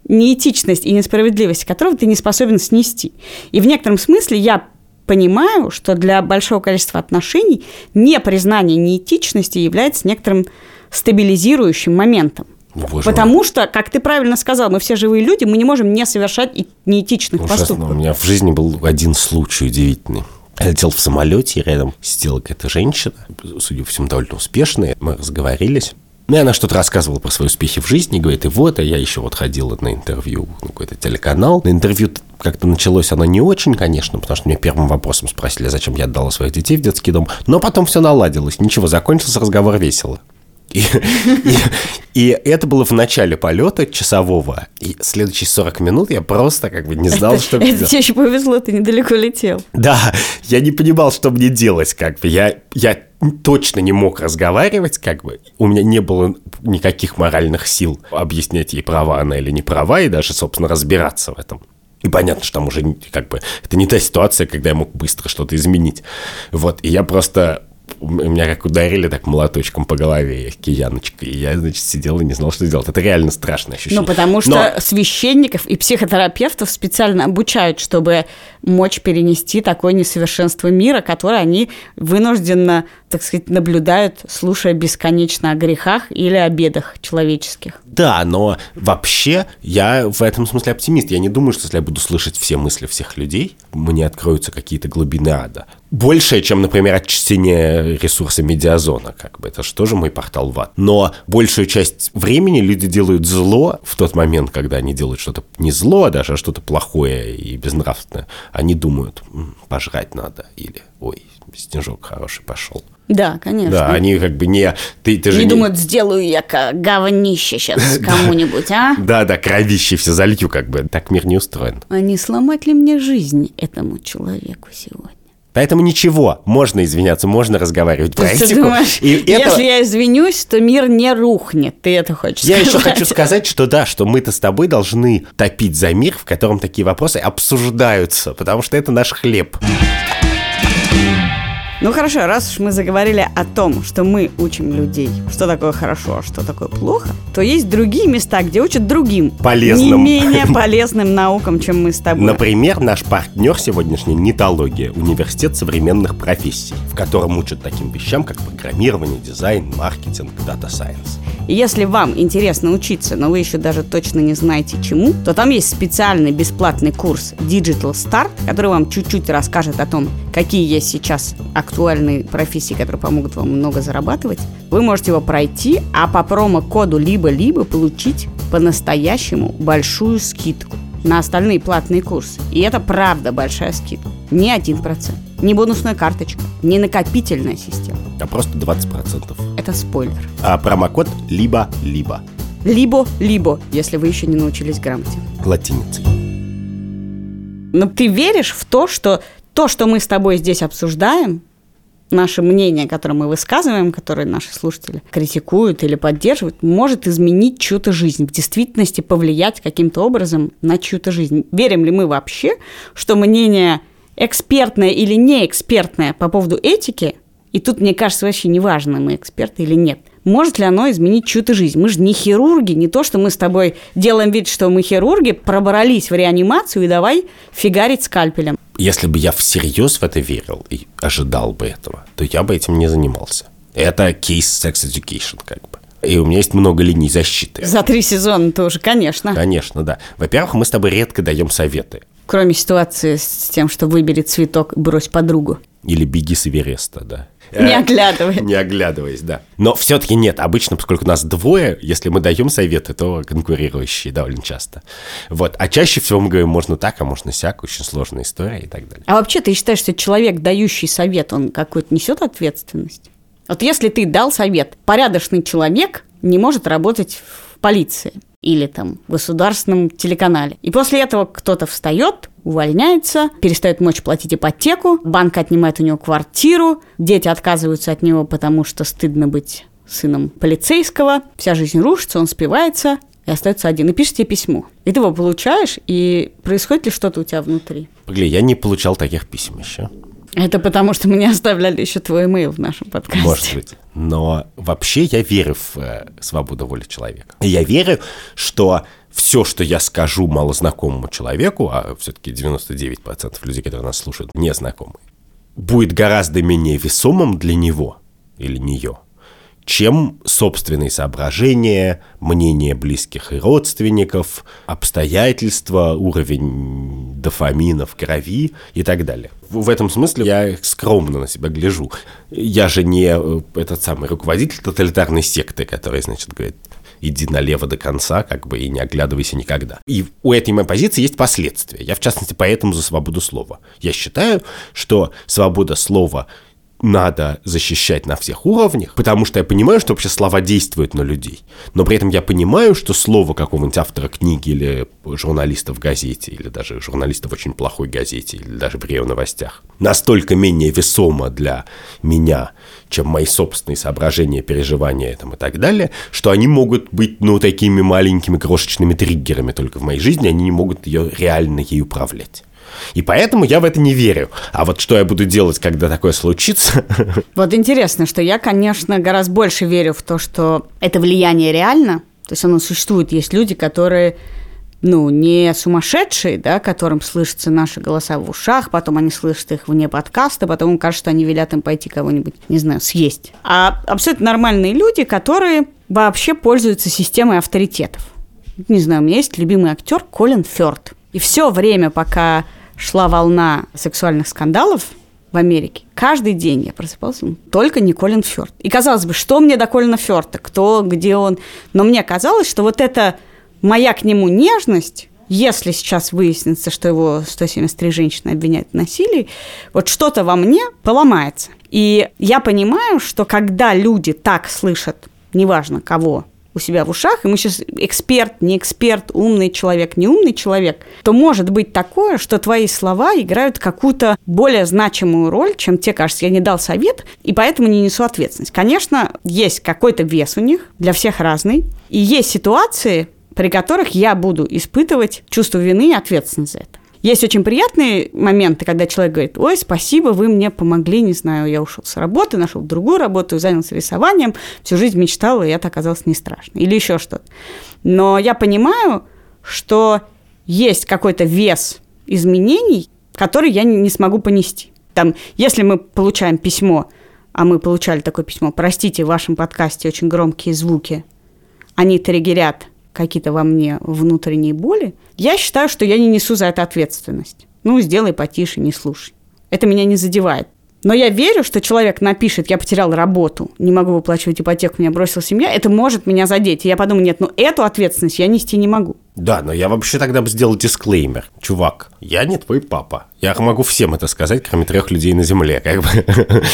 неэтичность и несправедливость которого ты не способен снести. И в некотором смысле я понимаю, что для большого количества отношений непризнание неэтичности является некоторым стабилизирующим моментом. Боже Потому мой. что, как ты правильно сказал, мы все живые люди, мы не можем не совершать неэтичных Ужасно. поступков. У меня в жизни был один случай удивительный. Я летел в самолете, и рядом сидела какая-то женщина, судя по всему, довольно успешная. Мы разговорились. Ну, и она что-то рассказывала про свои успехи в жизни, говорит, и вот, а я еще вот ходила на интервью на какой-то телеканал. На интервью как-то началось оно не очень, конечно, потому что мне первым вопросом спросили, зачем я отдала своих детей в детский дом. Но потом все наладилось, ничего, закончился разговор весело. И, и, и это было в начале полета часового. И следующие 40 минут я просто как бы не знал, это, что это делать. тебе еще повезло, ты недалеко летел. Да, я не понимал, что мне делать, как бы. Я, я точно не мог разговаривать, как бы. У меня не было никаких моральных сил объяснять ей, права она или не права, и даже, собственно, разбираться в этом. И понятно, что там уже как бы это не та ситуация, когда я мог быстро что-то изменить. Вот, и я просто меня как ударили так молоточком по голове, кияночкой. И я, значит, сидел и не знал, что делать. Это реально страшное ощущение. Ну, потому что Но... священников и психотерапевтов специально обучают, чтобы мочь перенести такое несовершенство мира, которое они вынужденно, так сказать, наблюдают, слушая бесконечно о грехах или о бедах человеческих. Да, но вообще я в этом смысле оптимист. Я не думаю, что если я буду слышать все мысли всех людей, мне откроются какие-то глубины ада. Большее, чем, например, от чтения ресурса медиазона, как бы, это же тоже мой портал в ад. Но большую часть времени люди делают зло в тот момент, когда они делают что-то не зло, а даже что-то плохое и безнравственное они думают, пожрать надо, или ой, снежок хороший пошел. Да, конечно. Да, они как бы не... Ты, ты же не думают, сделаю я говнище сейчас кому-нибудь, а? Да, да, кровище все залью, как бы. Так мир не устроен. А не сломать ли мне жизнь этому человеку сегодня? Поэтому ничего, можно извиняться, можно разговаривать про ты этику. думаешь, И если я извинюсь, то мир не рухнет. Ты это хочешь Я еще сказать? хочу сказать, что да, что мы-то с тобой должны топить за мир, в котором такие вопросы обсуждаются, потому что это наш хлеб. Ну хорошо, раз уж мы заговорили о том, что мы учим людей, что такое хорошо, а что такое плохо, то есть другие места, где учат другим Полезным. не менее полезным наукам, чем мы с тобой. Например, наш партнер сегодняшний Нитология, университет современных профессий, в котором учат таким вещам, как программирование, дизайн, маркетинг, дата сайенс. И если вам интересно учиться, но вы еще даже точно не знаете чему, то там есть специальный бесплатный курс Digital Start, который вам чуть-чуть расскажет о том, какие есть сейчас актуальные профессии, которые помогут вам много зарабатывать. Вы можете его пройти, а по промокоду либо-либо получить по-настоящему большую скидку на остальные платные курсы. И это правда большая скидка. Не 1%, не бонусная карточка, не накопительная система. А просто 20%. Это спойлер. А промокод либо-либо. Либо-либо, если вы еще не научились грамоте. Латиницей. Но ты веришь в то, что то, что мы с тобой здесь обсуждаем, наше мнение, которое мы высказываем, которое наши слушатели критикуют или поддерживают, может изменить чью-то жизнь, в действительности повлиять каким-то образом на чью-то жизнь. Верим ли мы вообще, что мнение экспертное или неэкспертное по поводу этики, и тут, мне кажется, вообще неважно, мы эксперты или нет, может ли оно изменить чью-то жизнь? Мы же не хирурги, не то, что мы с тобой делаем вид, что мы хирурги, пробрались в реанимацию и давай фигарить скальпелем. Если бы я всерьез в это верил и ожидал бы этого, то я бы этим не занимался. Это кейс Sex Education, как бы. И у меня есть много линий защиты. За три сезона тоже, конечно. Конечно, да. Во-первых, мы с тобой редко даем советы. Кроме ситуации с тем, что выбери цветок и брось подругу. Или беги с Эвереста, да. Не Э, оглядывай. Не оглядываясь, да. Но все-таки нет. Обычно, поскольку нас двое, если мы даем советы, то конкурирующие довольно часто. Вот. А чаще всего мы говорим, можно так, а можно сяк, очень сложная история и так далее. А вообще ты считаешь, что человек, дающий совет, он какой-то несет ответственность? Вот если ты дал совет, порядочный человек не может работать в полиции или там в государственном телеканале. И после этого кто-то встает, увольняется, перестает мочь платить ипотеку, банк отнимает у него квартиру, дети отказываются от него, потому что стыдно быть сыном полицейского, вся жизнь рушится, он спивается и остается один. И пишет тебе письмо. И ты его получаешь, и происходит ли что-то у тебя внутри? Погоди, я не получал таких писем еще. Это потому, что мы не оставляли еще твой имейл в нашем подкасте. Может быть. Но вообще я верю в э, свободу воли человека. Я верю, что все, что я скажу малознакомому человеку, а все-таки 99% людей, которые нас слушают, не знакомы, будет гораздо менее весомым для него или нее, чем собственные соображения, мнение близких и родственников, обстоятельства, уровень дофамина в крови и так далее. В в этом смысле я скромно на себя гляжу. Я же не э, этот самый руководитель тоталитарной секты, который, значит, говорит, иди налево до конца, как бы, и не оглядывайся никогда. И у этой моей позиции есть последствия. Я, в частности, поэтому за свободу слова. Я считаю, что свобода слова надо защищать на всех уровнях, потому что я понимаю, что вообще слова действуют на людей. Но при этом я понимаю, что слово какого-нибудь автора книги или журналиста в газете, или даже журналиста в очень плохой газете, или даже в РИО новостях, настолько менее весомо для меня, чем мои собственные соображения, переживания там, и так далее, что они могут быть, ну, такими маленькими крошечными триггерами только в моей жизни, они не могут ее реально ей управлять. И поэтому я в это не верю. А вот что я буду делать, когда такое случится, Вот интересно, что я, конечно, гораздо больше верю в то, что это влияние реально. То есть оно существует. Есть люди, которые ну, не сумасшедшие, да, которым слышатся наши голоса в ушах, потом они слышат их вне подкаста, потом им кажется, что они велят им пойти кого-нибудь, не знаю, съесть. А абсолютно нормальные люди, которые вообще пользуются системой авторитетов. Не знаю, у меня есть любимый актер Колин Фёрд. И все время, пока шла волна сексуальных скандалов в Америке, каждый день я просыпался, только не Колин Фёрд. И казалось бы, что мне до Колина Фёрда, кто, где он. Но мне казалось, что вот эта моя к нему нежность если сейчас выяснится, что его 173 женщины обвиняют в насилии, вот что-то во мне поломается. И я понимаю, что когда люди так слышат, неважно кого, у себя в ушах, и мы сейчас эксперт, не эксперт, умный человек, не умный человек, то может быть такое, что твои слова играют какую-то более значимую роль, чем тебе кажется. Я не дал совет, и поэтому не несу ответственность. Конечно, есть какой-то вес у них, для всех разный, и есть ситуации, при которых я буду испытывать чувство вины и ответственность за это. Есть очень приятные моменты, когда человек говорит, ой, спасибо, вы мне помогли, не знаю, я ушел с работы, нашел другую работу, занялся рисованием, всю жизнь мечтал, и это оказалось не страшно. Или еще что-то. Но я понимаю, что есть какой-то вес изменений, который я не смогу понести. Там, если мы получаем письмо, а мы получали такое письмо, простите, в вашем подкасте очень громкие звуки, они триггерят какие-то во мне внутренние боли, я считаю, что я не несу за это ответственность. Ну, сделай потише, не слушай. Это меня не задевает. Но я верю, что человек напишет, я потерял работу, не могу выплачивать ипотеку, меня бросила семья, это может меня задеть. И я подумаю, нет, ну эту ответственность я нести не могу. Да, но я вообще тогда бы сделал дисклеймер. Чувак, я не твой папа. Я могу всем это сказать, кроме трех людей на земле. Как бы.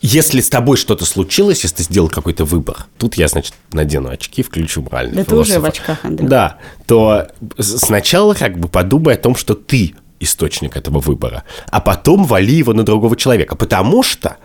Если с тобой что-то случилось, если ты сделал какой-то выбор, тут я, значит, надену очки, включу моральный Да ты уже в очках, Андрей. Да, то сначала как бы подумай о том, что ты источник этого выбора, а потом вали его на другого человека, потому что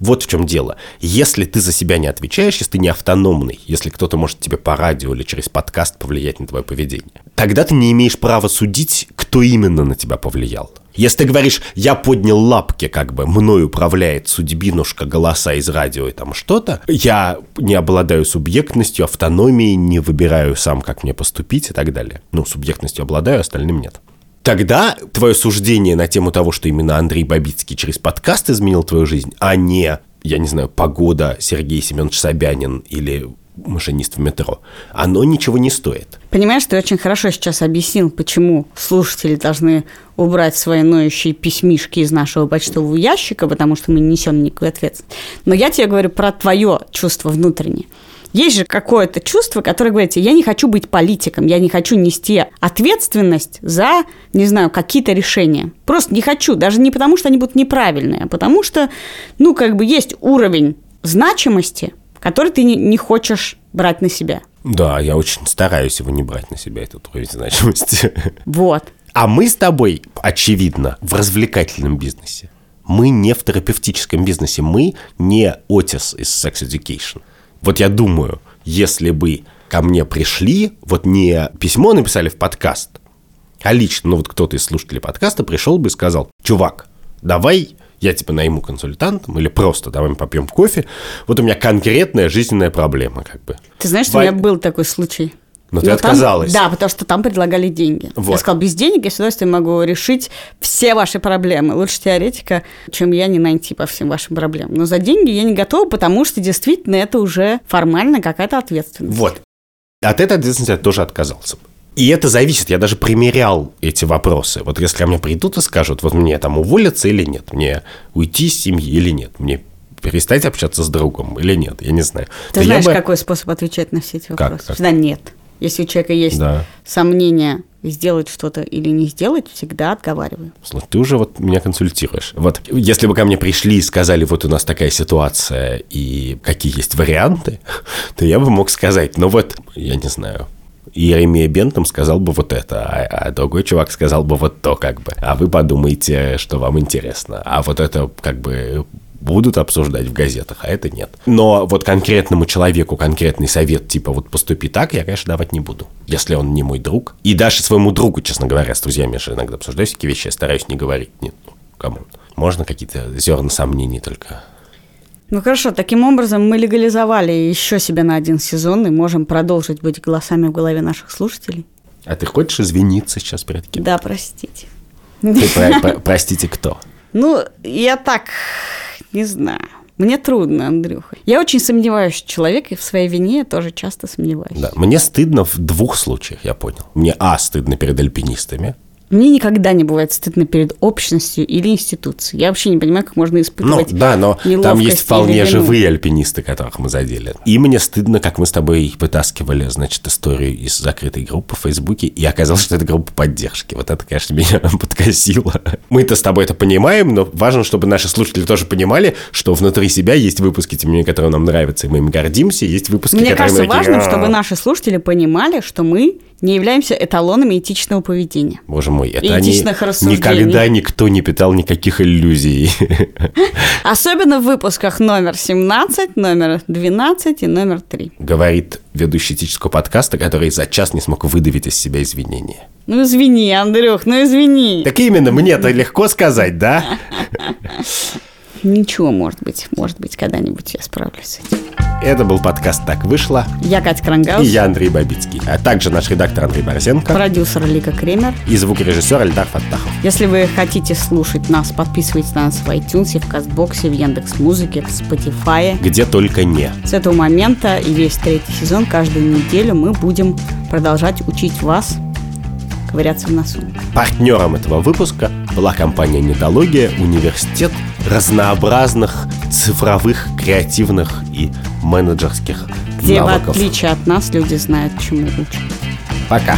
вот в чем дело. Если ты за себя не отвечаешь, если ты не автономный, если кто-то может тебе по радио или через подкаст повлиять на твое поведение, тогда ты не имеешь права судить, кто именно на тебя повлиял. Если ты говоришь, я поднял лапки, как бы, мной управляет судьбинушка, голоса из радио и там что-то, я не обладаю субъектностью, автономией, не выбираю сам, как мне поступить и так далее. Ну, субъектностью обладаю, остальным нет. Тогда твое суждение на тему того, что именно Андрей Бабицкий через подкаст изменил твою жизнь, а не, я не знаю, погода Сергей Семенович Собянин или машинист в метро, оно ничего не стоит. Понимаешь, ты очень хорошо сейчас объяснил, почему слушатели должны убрать свои ноющие письмишки из нашего почтового ящика, потому что мы не несем никакой ответственности. Но я тебе говорю про твое чувство внутреннее. Есть же какое-то чувство, которое говорит, я не хочу быть политиком, я не хочу нести ответственность за, не знаю, какие-то решения. Просто не хочу, даже не потому, что они будут неправильные, а потому что, ну, как бы есть уровень значимости, который ты не, не хочешь брать на себя. Да, я очень стараюсь его не брать на себя, этот уровень значимости. Вот. А мы с тобой, очевидно, в развлекательном бизнесе. Мы не в терапевтическом бизнесе, мы не Отис из Sex Education. Вот я думаю, если бы ко мне пришли, вот не письмо написали в подкаст, а лично, ну вот кто-то из слушателей подкаста пришел бы и сказал, чувак, давай я типа найму консультантом или просто давай мы попьем кофе. Вот у меня конкретная жизненная проблема, как бы. Ты знаешь, что Во... у меня был такой случай. Но ты Но отказалась. Там, да, потому что там предлагали деньги. Вот. Я сказала, без денег я с удовольствием могу решить все ваши проблемы. Лучше теоретика, чем я не найти по всем вашим проблемам. Но за деньги я не готова, потому что действительно это уже формально какая-то ответственность. Вот. От этой ответственности я тоже отказался. И это зависит, я даже примерял эти вопросы. Вот если ко мне придут и скажут, вот мне там уволиться или нет, мне уйти из семьи или нет, мне перестать общаться с другом или нет, я не знаю. Ты То знаешь, бы... какой способ отвечать на все эти вопросы? Как? Всегда нет. Если у человека есть да. сомнения, сделать что-то или не сделать, всегда отговариваю. Слушай, ты уже вот меня консультируешь. Вот если бы ко мне пришли и сказали, вот у нас такая ситуация и какие есть варианты, то я бы мог сказать, ну вот, я не знаю, Еремия Бентом сказал бы вот это, а, а другой чувак сказал бы вот то, как бы. А вы подумаете, что вам интересно. А вот это как бы будут обсуждать в газетах, а это нет. Но вот конкретному человеку конкретный совет, типа вот поступи так, я, конечно, давать не буду, если он не мой друг. И даже своему другу, честно говоря, с друзьями же иногда обсуждаю всякие вещи, я стараюсь не говорить. Нет, ну, кому? Можно какие-то зерна сомнений только ну хорошо, таким образом мы легализовали еще себя на один сезон и можем продолжить быть голосами в голове наших слушателей. А ты хочешь извиниться сейчас перед кем? Да, простите. Ты про- про- простите кто? Ну, я так не знаю. Мне трудно, Андрюха. Я очень сомневаюсь в человеке, в своей вине я тоже часто сомневаюсь. Да, мне стыдно в двух случаях, я понял. Мне, а, стыдно перед альпинистами, Мне никогда не бывает стыдно перед общностью или институцией. Я вообще не понимаю, как можно Ну, испытывать да, но там есть вполне живые альпинисты, которых мы задели. И мне стыдно, как мы с тобой вытаскивали, значит, историю из закрытой группы в Фейсбуке, и оказалось, что это группа поддержки. Вот это, конечно, меня подкосило. Мы-то с тобой это понимаем, но важно, чтобы наши слушатели тоже понимали, что внутри себя есть выпуски, тем не менее, которые нам нравятся, и мы им гордимся, есть выпуски, Мне которые кажется мы такие, важным, чтобы наши слушатели понимали, что мы не являемся эталонами этичного поведения. Боже мой, это И они этичных рассуждений. никогда никто не питал никаких иллюзий. Особенно в выпусках номер 17, номер 12 и номер 3. Говорит ведущий этического подкаста, который за час не смог выдавить из себя извинения. Ну извини, Андрюх, ну извини. Так именно, мне-то легко сказать, да? Ничего, может быть, может быть, когда-нибудь я справлюсь с этим. Это был подкаст «Так вышло». Я Катя И Крангаус, я Андрей Бабицкий. А также наш редактор Андрей Борзенко продюсер Лика Кремер. и звукорежиссер Эльдар Фаттахов. Если вы хотите слушать нас, подписывайтесь на нас в iTunes, в Кастбоксе, в Яндекс Музыке, в Spotify. Где только не. С этого момента и весь третий сезон каждую неделю мы будем продолжать учить вас ковыряться в носу. Партнером этого выпуска была компания «Недология», университет разнообразных цифровых, креативных и менеджерских Где, в навыков. отличие от нас, люди знают, чему учат. Пока.